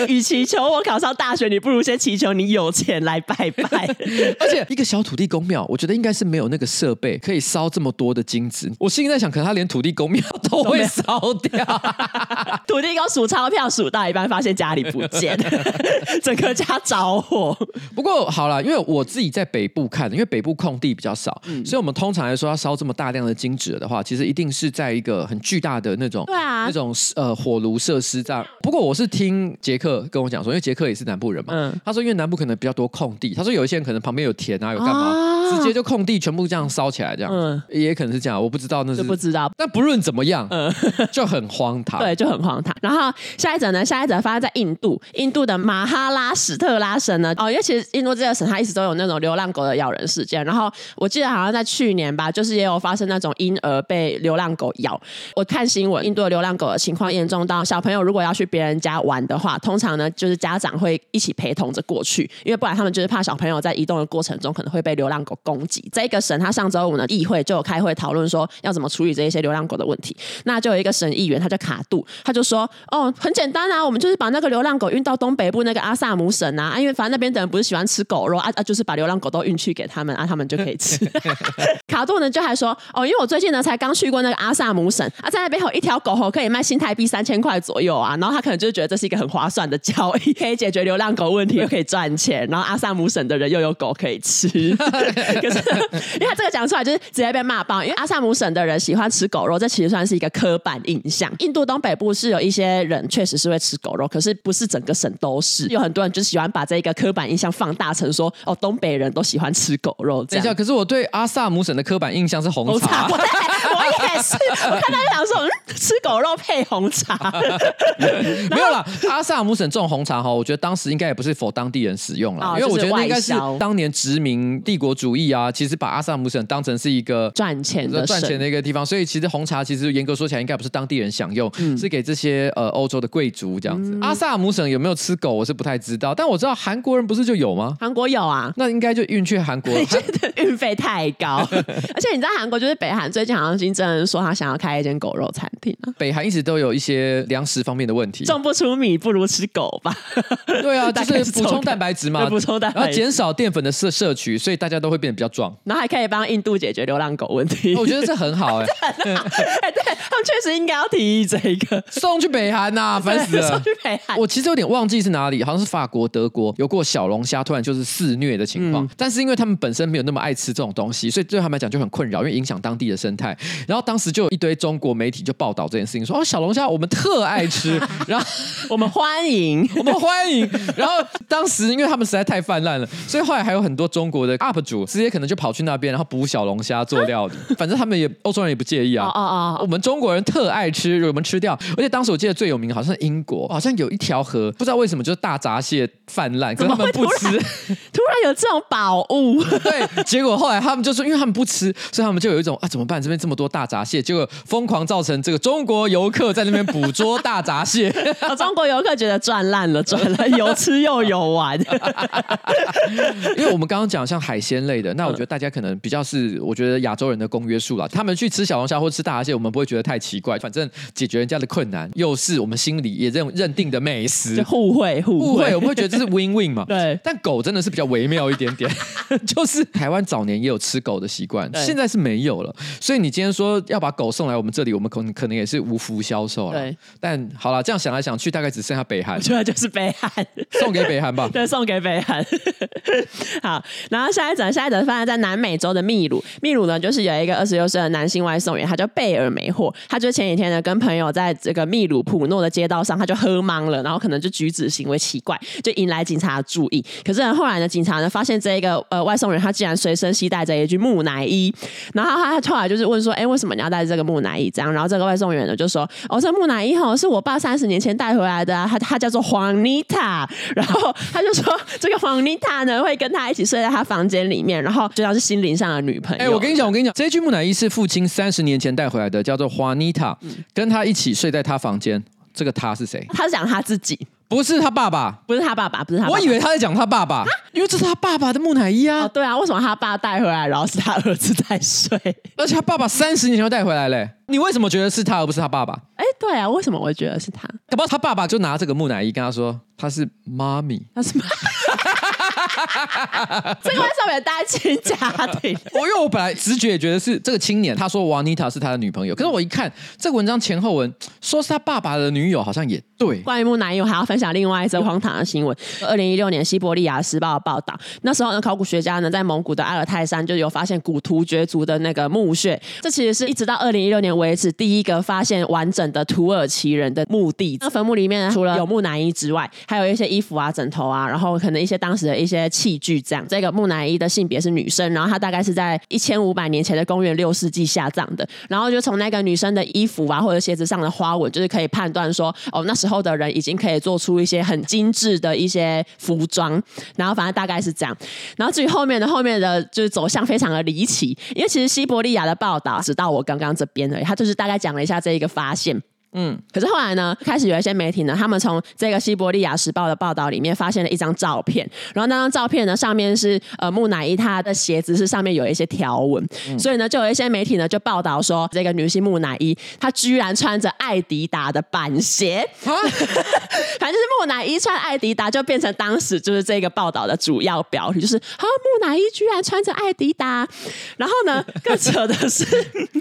S1: 与其求我考上大学，你不如先祈求你有钱来拜拜。
S2: 而且一个小土地公庙，我觉得应该是没有那个设备可以烧这么多的金子。我心里在想，可能他连土地公庙都会烧掉。
S1: 土地公数钞票数到一半，发现家里不见，整个家着火。
S2: 不过好了，因为我自己在北部看，因为北部空地比较少，嗯、所以我们通常来说要烧这么大量的金纸的话，其实一定是在一个很巨大的那种，
S1: 对啊，
S2: 那种呃火炉设施这样。不过我是听杰克跟我讲说，因为杰克也是南部人嘛，嗯、他说因为南部可能比较多空地，他说有一些人可能旁边有田啊，有干嘛，啊、直接就空地全部这样烧起来这样，嗯、也可能是这样，我不知道那是
S1: 不知道。
S2: 但不论怎么样，嗯，就很荒唐，
S1: 对，就很荒唐。然后下一则呢，下一则发生在印度，印度的马哈拉史特拉省呢，哦，因为其实印度这个省它一直都有那种流浪狗的咬人事件。然后我记得好像在去年吧，就是也有发生那种婴儿被流浪狗咬。我看新闻，印度的流浪狗的情况严重到小朋友如果要去别人家玩的话，通常呢就是家长会一起陪同着过去，因为不然他们就是怕小朋友在移动的过程中可能会被流浪狗攻击。这个省它上周五呢议会就有开会讨论说要怎么处理这一些流浪狗的问题。那就有一个省议员，他叫卡杜，他就说：“哦，很简单啊，我们就是把那个流浪狗运到东北部那个阿萨姆省啊，啊因为反正那边的人不是喜欢吃狗肉啊啊，就是把流浪狗都运去给他们啊，他们就可以吃。”卡杜呢就还说：“哦，因为我最近呢才刚去过那个阿萨姆省啊，在那边有一条狗吼可以卖新台币三千块左右啊，然后他可能就觉得这是一个很划算的交易，可以解决流浪狗问题，又可以赚钱，然后阿萨姆省的人又有狗可以吃。可是因为他这个讲出来就是直接被骂爆，因为阿萨姆省的人喜欢吃狗肉，这其实算是一个刻板印象。印度东北部是有一些人确实是会吃狗肉，可是不是整个省都是。有很多人就喜欢把这个刻板印象放大成说，哦，东北人都喜欢吃狗肉。
S2: 等一下，可是我对阿萨姆省的刻板印象是红茶。
S1: 我也是，我看他就想说，嗯，吃狗肉配红茶，
S2: 没有啦。阿萨姆省这种红茶哈，我觉得当时应该也不是 for 当地人使用啦，哦、因为我觉得应该是当年殖民帝国主义啊，其实把阿萨姆省当成是一个
S1: 赚钱的
S2: 赚钱的一个地方，所以其实红茶其实严格说起来应该不是当地人享用，嗯、是给这些呃欧洲的贵族这样子。嗯、阿萨姆省有没有吃狗，我是不太知道，但我知道韩国人不是就有吗？
S1: 韩国有啊，
S2: 那应该就运去韩国，
S1: 觉得运费太高，而且你知道韩国就是北韩最近好像金正恩说他想要开一间狗肉餐厅啊。
S2: 北韩一直都有一些粮食方面的问题，
S1: 种不出米不如吃狗吧？
S2: 对啊，就是补充蛋白质嘛，
S1: 补充蛋白，
S2: 然后减少淀粉的摄摄取，所以大家都会变得比较壮，
S1: 然后还可以帮印度解决流浪狗问题。
S2: 我觉得这很好哎、
S1: 欸，哎，对他们确实应该要提议这一个
S2: 送去北韩呐、啊，烦死了。
S1: 送去北韩，
S2: 我其实有点忘记是哪里，好像是法国、德国有过小龙虾突然就是肆虐的情况，嗯、但是因为他们本身没有那么爱吃这种东西，所以对他们来讲就很困扰，因为影响当地的生态。然后当时就有一堆中国媒体就报道这件事情，说哦，小龙虾我们特爱吃，然后
S1: 我们欢迎，
S2: 我们欢迎。然后当时因为他们实在太泛滥了，所以后来还有很多中国的 UP 主直接可能就跑去那边，然后捕小龙虾做料理。反正他们也欧洲人也不介意啊。哦哦，我们中国人特爱吃，我们吃掉。而且当时我记得最有名的好像是英国，好像有一条河，不知道为什么就是大闸蟹泛滥，可是他们不吃。
S1: 突然有这种宝物，
S2: 对。结果后来他们就说，因为他们不吃，所以他们就有一种啊怎么办？这边这么多大闸蟹，结果疯狂造成这个中国游客在那边捕捉大闸蟹。
S1: 中国游客觉得赚烂了，赚了，有吃又有玩。
S2: 因为我们刚刚讲像海鲜类的，那我觉得大家可能比较是，我觉得亚洲人的公约数了。他们去吃小龙虾或吃大闸蟹，我们不会觉得太奇怪，反正解决人家的困难，又是我们心里也认认定的美食，
S1: 互惠互惠，
S2: 我们会觉得这是 win win 嘛。
S1: 对。
S2: 但狗真的是比较微妙一点点，就是台湾早年也有吃狗的习惯，现在是没有了。所以你今天说要把狗送来我们这里，我们可能可能也是无福消受了。对。但好了，这样想来想去，大概只剩下北韩。
S1: 主要就是北韩，
S2: 送给北韩吧。
S1: 对，送给北韩。好，然后下一则，下一则发生在南美洲的秘鲁。秘鲁呢，就是有一个二十六岁的男性外送员，他叫贝尔梅霍。他就前几天呢，跟朋友在这个秘鲁普诺的街道上，他就喝茫了，然后可能就举止行为奇怪，就引来警察的注意。可是呢后来呢，警察呢发现这一个呃外送员，他竟然随身携带着一具木乃伊。然后他后来就是问说：“哎，为什么你要带这个木乃伊？”这样，然后这个外送员呢就说：“哦，这木乃伊吼是我爸三十年前带回来的啊，他他叫做黄妮塔。”然后他就说：“这个黄妮塔呢会跟他一起睡在他房间里面，然后就像是心灵上的女朋友。”哎，
S2: 我跟你讲，我跟你讲，这具木乃伊是父亲三十年前带回来的，叫做黄妮塔，跟他一起睡在他房间。这个他是谁？
S1: 他是讲他自己。
S2: 不是他爸爸，
S1: 不是他爸爸，不是他爸爸。
S2: 我以为他在讲他爸爸，因为这是他爸爸的木乃伊啊。
S1: 哦，对啊，为什么他爸带回来，然后是他儿子在睡？
S2: 而且他爸爸三十年前就带回来嘞。你为什么觉得是他而不是他爸爸？
S1: 哎，对啊，为什么我会觉得是他？
S2: 搞不好他爸爸就拿这个木乃伊跟他说他是妈咪，
S1: 他是妈。这个为什么有单亲家庭？
S2: 我因为我本来直觉也觉得是这个青年，他说瓦妮塔是他的女朋友，可是我一看这个文章前后文，说是他爸爸的女友，好像也对。
S1: 关于木乃伊，我还要分享另外一则荒唐的新闻。二零一六年，西伯利亚时报的报道，那时候呢，考古学家呢在蒙古的阿尔泰山就有发现古突厥族的那个墓穴，这其实是一直到二零一六年为止第一个发现完整的土耳其人的墓地。那坟墓里面除了有木乃伊之外，还有一些衣服啊、枕头啊，然后可能一些当时的一些。些器具这样，这个木乃伊的性别是女生，然后她大概是在一千五百年前的公元六世纪下葬的，然后就从那个女生的衣服啊或者鞋子上的花纹，就是可以判断说，哦，那时候的人已经可以做出一些很精致的一些服装，然后反正大概是这样，然后至于后面的后面的就是走向非常的离奇，因为其实西伯利亚的报道直到我刚刚这边而已，他就是大概讲了一下这一个发现。嗯，可是后来呢，开始有一些媒体呢，他们从这个西伯利亚时报的报道里面发现了一张照片，然后那张照片呢，上面是呃木乃伊他的鞋子是上面有一些条纹，嗯、所以呢，就有一些媒体呢就报道说，这个女性木乃伊她居然穿着艾迪达的板鞋，蛤 反正就是木乃伊穿艾迪达就变成当时就是这个报道的主要标题，就是啊木乃伊居然穿着艾迪达，然后呢更扯的是，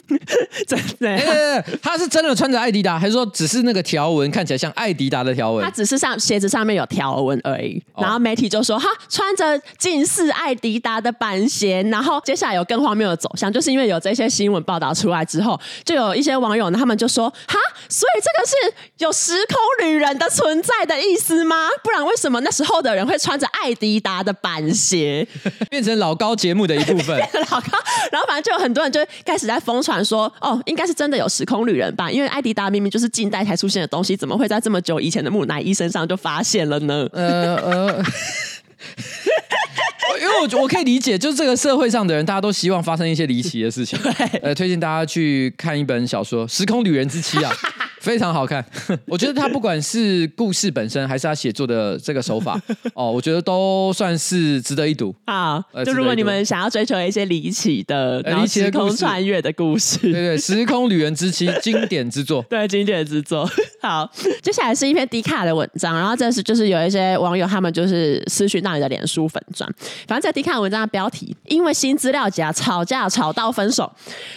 S1: 真的、欸，
S2: 他是真的穿着艾迪达。还是说只是那个条纹看起来像艾迪达的条纹？
S1: 它只是上鞋子上面有条纹而已。然后媒体就说：“哈，穿着近似艾迪达的板鞋。”然后接下来有更荒谬的走向，就是因为有这些新闻报道出来之后，就有一些网友呢，他们就说：“哈，所以这个是有时空旅人的存在的意思吗？不然为什么那时候的人会穿着艾迪达的板鞋，
S2: 变成老高节目的一部分？
S1: 老高，然后反正就有很多人就开始在疯传说：哦，应该是真的有时空旅人吧？因为艾迪达明明。就是近代才出现的东西，怎么会在这么久以前的木乃伊身上就发现了呢？呃呃，
S2: 因为我我可以理解，就是这个社会上的人，大家都希望发生一些离奇的事情。对呃，推荐大家去看一本小说《时空旅人之妻》啊。非常好看，我觉得他不管是故事本身，还是他写作的这个手法，哦，我觉得都算是值得一读。
S1: 啊，就如果你们想要追求一些离奇的、离奇的时空穿越的故事，
S2: 对对，《时空旅人之妻》经典之作，
S1: 对，经典之作。好，接下来是一篇迪卡的文章，然后这是就是有一些网友他们就是私讯到你的脸书粉专，反正这迪卡文章的标题，因为新资料夹吵架吵到分手。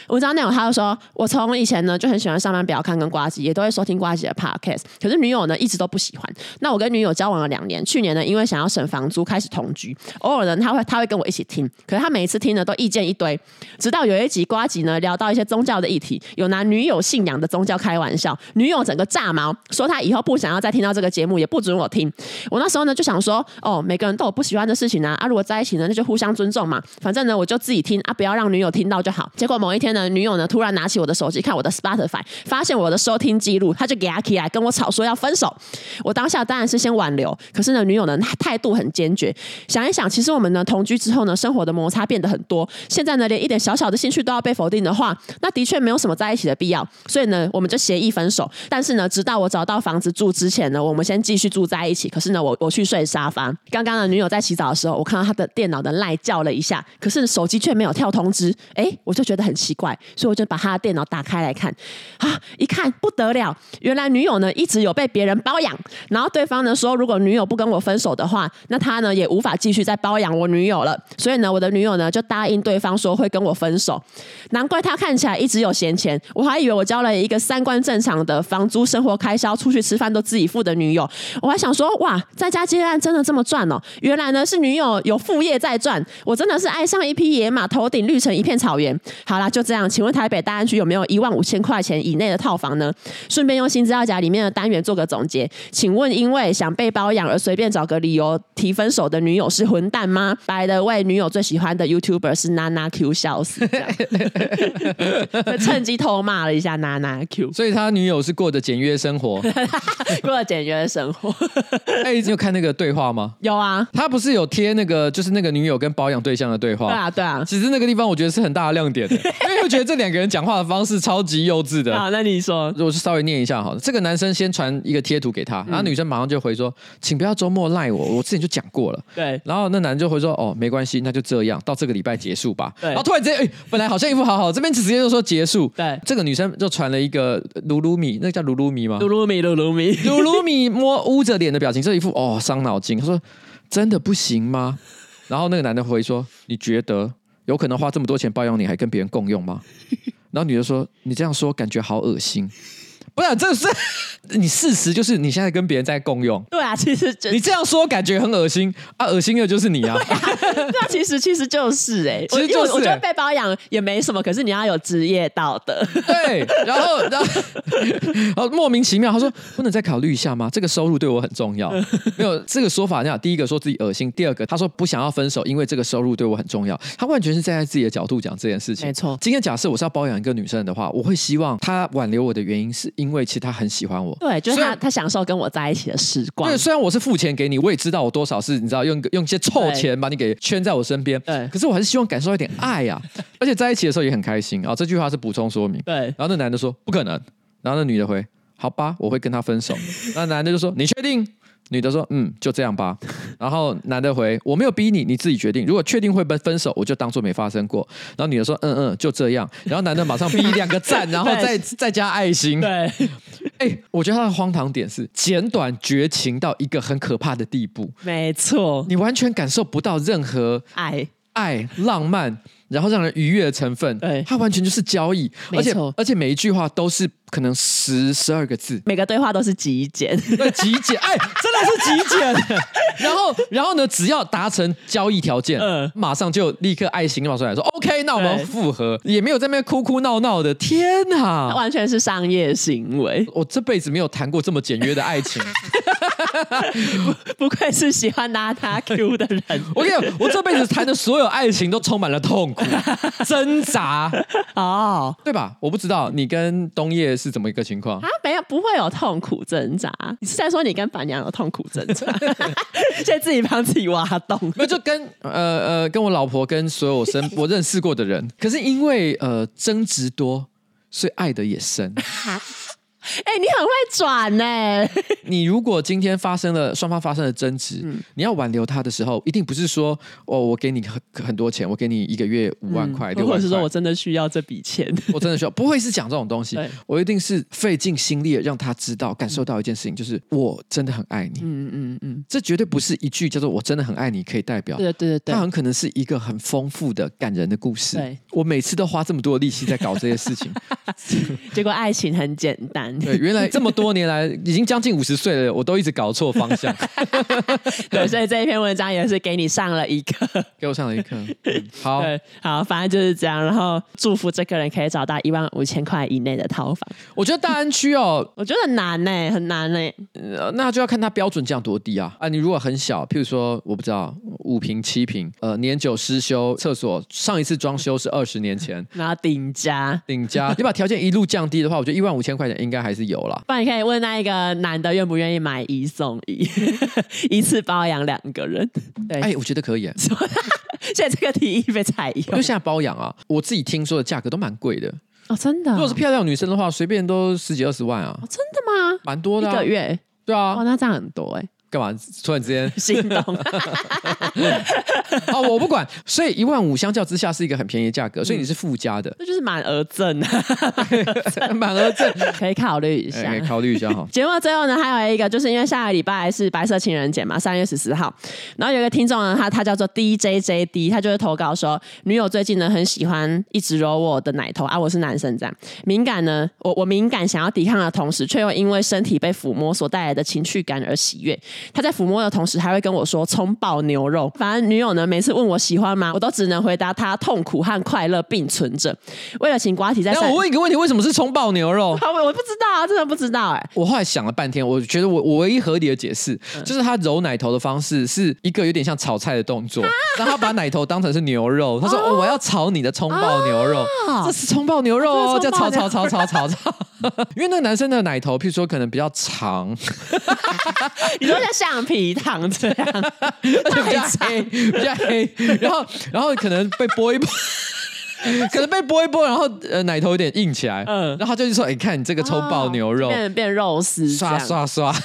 S1: 文章内容他就说，我从以前呢就很喜欢上班不要看跟呱吉。都会收听瓜吉的 podcast，可是女友呢一直都不喜欢。那我跟女友交往了两年，去年呢因为想要省房租开始同居，偶尔呢他会他会跟我一起听，可是他每一次听呢都意见一堆。直到有一集瓜吉呢聊到一些宗教的议题，有拿女友信仰的宗教开玩笑，女友整个炸毛，说她以后不想要再听到这个节目，也不准我听。我那时候呢就想说，哦，每个人都有不喜欢的事情啊，啊如果在一起呢那就互相尊重嘛，反正呢我就自己听啊，不要让女友听到就好。结果某一天呢，女友呢突然拿起我的手机看我的 Spotify，发现我的收听。记录，他就给阿 K 来跟我吵说要分手。我当下当然是先挽留，可是呢，女友呢态度很坚决。想一想，其实我们呢同居之后呢，生活的摩擦变得很多。现在呢，连一点小小的兴趣都要被否定的话，那的确没有什么在一起的必要。所以呢，我们就协议分手。但是呢，直到我找到房子住之前呢，我们先继续住在一起。可是呢，我我去睡沙发。刚刚呢，女友在洗澡的时候，我看到她的电脑的赖叫了一下，可是手机却没有跳通知。哎，我就觉得很奇怪，所以我就把她的电脑打开来看。啊，一看不得了。了，原来女友呢一直有被别人包养，然后对方呢说，如果女友不跟我分手的话，那他呢也无法继续再包养我女友了。所以呢，我的女友呢就答应对方说会跟我分手。难怪他看起来一直有闲钱，我还以为我交了一个三观正常的房租、生活开销、出去吃饭都自己付的女友。我还想说，哇，在家接案真的这么赚哦？原来呢是女友有副业在赚。我真的是爱上一匹野马，头顶绿成一片草原。好啦，就这样。请问台北大安区有没有一万五千块钱以内的套房呢？顺便用新资料夹里面的单元做个总结，请问因为想被包养而随便找个理由提分手的女友是混蛋吗？By the way，女友最喜欢的 YouTuber 是娜娜 Q，笑死，趁机偷骂了一下娜娜 Q，
S2: 所以他女友是过着简约生活，
S1: 过着简约生活。
S2: 哎，你有看那个对话吗？
S1: 有啊，
S2: 他不是有贴那个就是那个女友跟包养对象的对话？
S1: 对啊，对啊。
S2: 其实那个地方我觉得是很大的亮点的，因为我觉得这两个人讲话的方式超级幼稚的。
S1: 好，那你说，
S2: 如果是。稍微念一下哈，这个男生先传一个贴图给他，然后女生马上就回说：“请不要周末赖我，我之前就讲过了。”
S1: 对，
S2: 然后那男生就回说：“哦，没关系，那就这样，到这个礼拜结束吧。”
S1: 对，
S2: 然后突然之间，哎，本来好像一副好好，这边直接就说结束。
S1: 对，
S2: 这个女生就传了一个鲁鲁米，那个叫鲁鲁米吗？
S1: 鲁鲁米，鲁鲁米，
S2: 鲁鲁米摸捂着脸的表情，这一副哦伤脑筋。他说：“真的不行吗？”然后那个男的回说：“你觉得有可能花这么多钱包养你，还跟别人共用吗？”然后女的说：“你这样说感觉好恶心。”不是，这是 你事实，就是你现在跟别人在共用。
S1: 对啊，其实
S2: 你这样说感觉很恶心啊，恶心的就是你啊。
S1: 对啊，对啊，其实其实就是哎、欸，
S2: 其实就是、欸、
S1: 我，我觉得被包养也没什么，可是你要有职业道德。
S2: 对，然后然后然后莫名其妙，他说不能再考虑一下吗？这个收入对我很重要。没有这个说法，那第一个说自己恶心，第二个他说不想要分手，因为这个收入对我很重要。他完全是站在自己的角度讲这件事情。
S1: 没错，
S2: 今天假设我是要包养一个女生的话，我会希望她挽留我的原因是因。因为其实他很喜欢我，
S1: 对，就是他他享受跟我在一起的时光。
S2: 对，虽然我是付钱给你，我也知道我多少是你知道用用一些臭钱把你给圈在我身边。
S1: 对，
S2: 可是我还是希望感受一点爱呀、啊，而且在一起的时候也很开心啊。这句话是补充说明。
S1: 对，
S2: 然后那男的说不可能，然后那女的回好吧，我会跟他分手。那男的就说：“你确定？”女的说：“嗯，就这样吧。”然后男的回：“我没有逼你，你自己决定。如果确定会分分手，我就当做没发生过。”然后女的说：“嗯嗯，就这样。”然后男的马上逼两个赞，然后再再加爱心。
S1: 对，
S2: 哎，我觉得他的荒唐点是简短绝情到一个很可怕的地步。
S1: 没错，
S2: 你完全感受不到任何
S1: 爱、
S2: 爱、浪漫。然后让人愉悦的成分，
S1: 对，
S2: 它完全就是交易，而且而且每一句话都是可能十十二个字，
S1: 每个对话都是极简，
S2: 对，极简，哎，真的是极简。然后然后呢，只要达成交易条件，嗯，马上就立刻爱心冒出来说，OK，那我们复合，也没有在那边哭哭闹闹的，天哪，
S1: 完全是商业行为。
S2: 我这辈子没有谈过这么简约的爱情。
S1: 不，不愧是喜欢拿他 Q 的人。
S2: 我跟你讲，我这辈子谈的所有爱情都充满了痛苦、挣扎。哦，对吧？我不知道你跟东叶是怎么一个情况
S1: 啊？没有，不会有痛苦挣扎。你是在说你跟板娘有痛苦挣扎？现在自己帮自己挖洞。
S2: 没有，就跟呃呃，跟我老婆跟所有我身我认识过的人，可是因为呃争执多，所以爱的也深。
S1: 哎、欸，你很会转呢！
S2: 你如果今天发生了双方发生了争执，嗯、你要挽留他的时候，一定不是说哦，我给你很很多钱，我给你一个月五万块、
S1: 或者是说我真的需要这笔钱，
S2: 我真的需要，不会是讲这种东西。我一定是费尽心力的让他知道、感受到一件事情，就是我真的很爱你。嗯嗯嗯，这绝对不是一句叫做“我真的很爱你”可以代表。
S1: 对对对对，
S2: 它很可能是一个很丰富的、感人的故事。
S1: 对，
S2: 我每次都花这么多的力气在搞这些事情，
S1: 结果爱情很简单。
S2: 对，原来 这么多年来，已经将近五十岁了，我都一直搞错方向。
S1: 对，所以这一篇文章也是给你上了一课，
S2: 给我上了一课。嗯、好，
S1: 对，好，反正就是这样。然后祝福这个人可以找到一万五千块以内的套房。
S2: 我觉得大安区哦，
S1: 我觉得很难呢，很难呢、
S2: 呃。那就要看他标准降多低啊。啊，你如果很小，譬如说，我不知道五平七平，呃，年久失修，厕所上一次装修是二十年前，
S1: 然后顶加
S2: 顶加，你把条件一路降低的话，我觉得一万五千块钱应该还是有啦。
S1: 你可以问那一个男的愿不愿意买一送一，一次包养两个人。对，
S2: 哎，我觉得可以。
S1: 现在这个提议被采用，
S2: 因为现在包养啊，我自己听说的价格都蛮贵的
S1: 哦，真的。
S2: 如果是漂亮女生的话，随便都十几二十万啊。
S1: 哦，真的吗？
S2: 蛮多的，
S1: 一个月。
S2: 对啊，
S1: 哦，那这样很多哎。
S2: 干嘛？突然之间
S1: 心动？
S2: 哦，我不管。所以一万五相较之下是一个很便宜的价格，所以你是附加的，
S1: 这就是满额赠
S2: 啊，满额赠
S1: 可以考虑一下，
S2: 可以考虑一下哈。
S1: 节目最后呢，还有一个，就是因为下个礼拜是白色情人节嘛，三月十四号。然后有一个听众呢，他他叫做 DJJD，他就会投稿说，女友最近呢很喜欢一直揉我的奶头啊，我是男生这样，敏感呢，我我敏感想要抵抗的同时，却又因为身体被抚摸所带来的情绪感而喜悦。他在抚摸的同时，还会跟我说“葱爆牛肉”。反正女友呢，每次问我喜欢吗，我都只能回答他痛苦和快乐并存着。为了请瓜体在，
S2: 那我问一个问题：为什么是葱爆牛肉？
S1: 我我不知道啊，真的不知道哎、欸。
S2: 我后来想了半天，我觉得我我唯一合理的解释，嗯、就是他揉奶头的方式是一个有点像炒菜的动作，然后他把奶头当成是牛肉。他说：“哦哦、我要炒你的葱爆牛肉，哦、这是葱爆牛肉哦，叫炒炒炒炒炒炒。” 因为那个男生的奶头，譬如说可能比较长，
S1: 你说像橡皮糖这样，
S2: 而且比较黑，比较黑，然后然后可能被剥一剥，可能被剥一剥，然后呃奶头有点硬起来，嗯，然后就是说，你看你这个葱爆牛肉，
S1: 变变肉丝，
S2: 刷刷刷，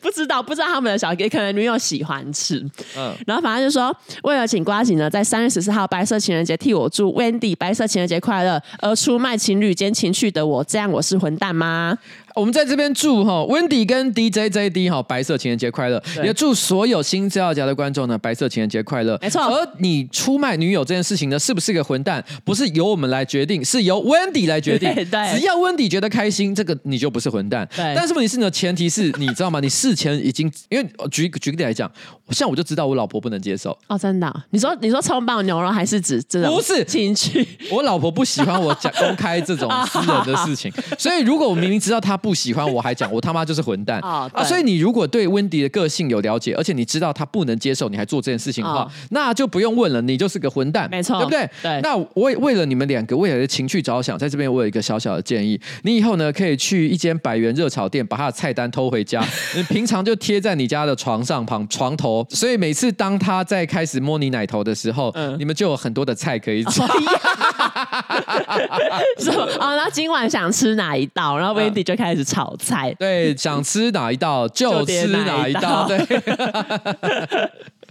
S1: 不知道不知道他们的小给可能女友喜欢吃，嗯，然后反正就说，为了请瓜子呢，在三月十四号白色情人节替我祝 Wendy 白色情人节快乐，而出卖情侣间情趣的我，这样我是混蛋吗？
S2: 我们在这边祝哈 Wendy 跟 DJJD 哈白色情人节快乐，也祝所有新资料夹的观众呢白色情人节快乐。
S1: 没错，
S2: 而你出卖女友这件事情呢，是不是个混蛋？不是由我们来决定，是由 Wendy 来决定。
S1: 对，对
S2: 只要 Wendy 觉得开心，这个你就不是混蛋。
S1: 对，
S2: 但是问题是呢，前提是你知道吗？你事前已经因为举举个例来讲，像我就知道我老婆不能接受。
S1: 哦，真的、哦？你说你说葱爆牛肉还是指这种？
S2: 不是
S1: 情趣。
S2: 我老婆不喜欢我讲公开这种私人的事情，所以如果我明明知道她不喜欢，我还讲。我他妈就是混蛋、哦、啊！所以你如果对温迪的个性有了解，而且你知道她不能接受，你还做这件事情的话，哦、那就不用问了，你就是个混蛋，
S1: 没错，
S2: 对不对？
S1: 对。
S2: 那为为了你们两个未来的情趣着想，在这边我有一个小小的建议，你以后呢可以去一间百元热炒店，把他的菜单偷回家，你平常就贴在你家的床上旁床头，所以每次当他在开始摸你奶头的时候，嗯、你们就有很多的菜可以吃。哦
S1: 说 哦，那今晚想吃哪一道？然后 Wendy 就开始炒菜。
S2: 对，想吃哪一道就吃哪一道。对。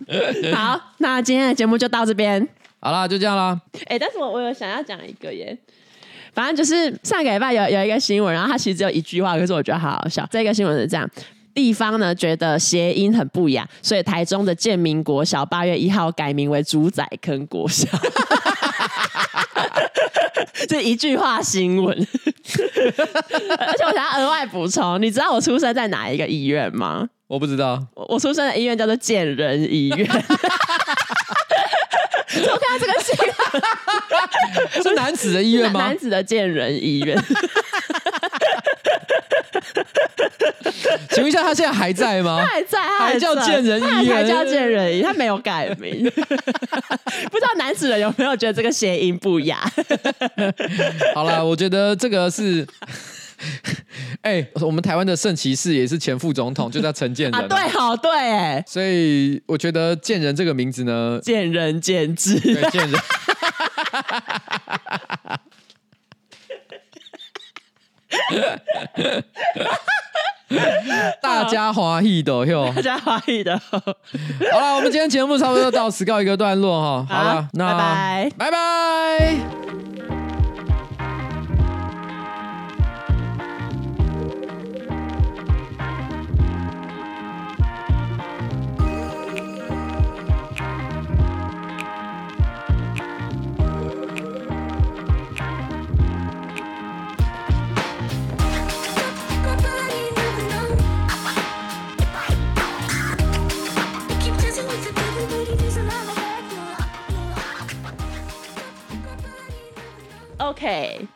S1: 好，那今天的节目就到这边。
S2: 好啦，就这样啦。
S1: 哎、欸，但是我我有想要讲一个耶，反正就是上个礼拜有有一个新闻，然后它其实只有一句话，可是我觉得好好笑。这个新闻是这样。地方呢觉得谐音很不雅，所以台中的建民国小八月一号改名为猪仔坑国小。这一句话新闻，而且我想要额外补充，你知道我出生在哪一个医院吗？
S2: 我不知道，
S1: 我我出生的医院叫做建仁医院。我看到这个新闻，
S2: 是男子的医院吗？
S1: 男子的建仁医院。
S2: 请问一下，他现在还在吗？
S1: 他还在，他
S2: 还，还叫贱人医院，
S1: 还叫贱人医，他没有改名。不知道男子人有没有觉得这个谐音不雅？
S2: 好了，我觉得这个是，哎、欸，我们台湾的圣骑士也是前副总统，就叫陈建仁啊。
S1: 对，好对，哎，
S2: 所以我觉得建仁这个名字呢，
S1: 见仁见智，
S2: 对，建仁。大家华裔的哟，
S1: 大家华裔的。好
S2: 了，我们今天节目差不多到此告一个段落哈。好了，那
S1: 拜拜，
S2: 拜拜。
S1: Okay.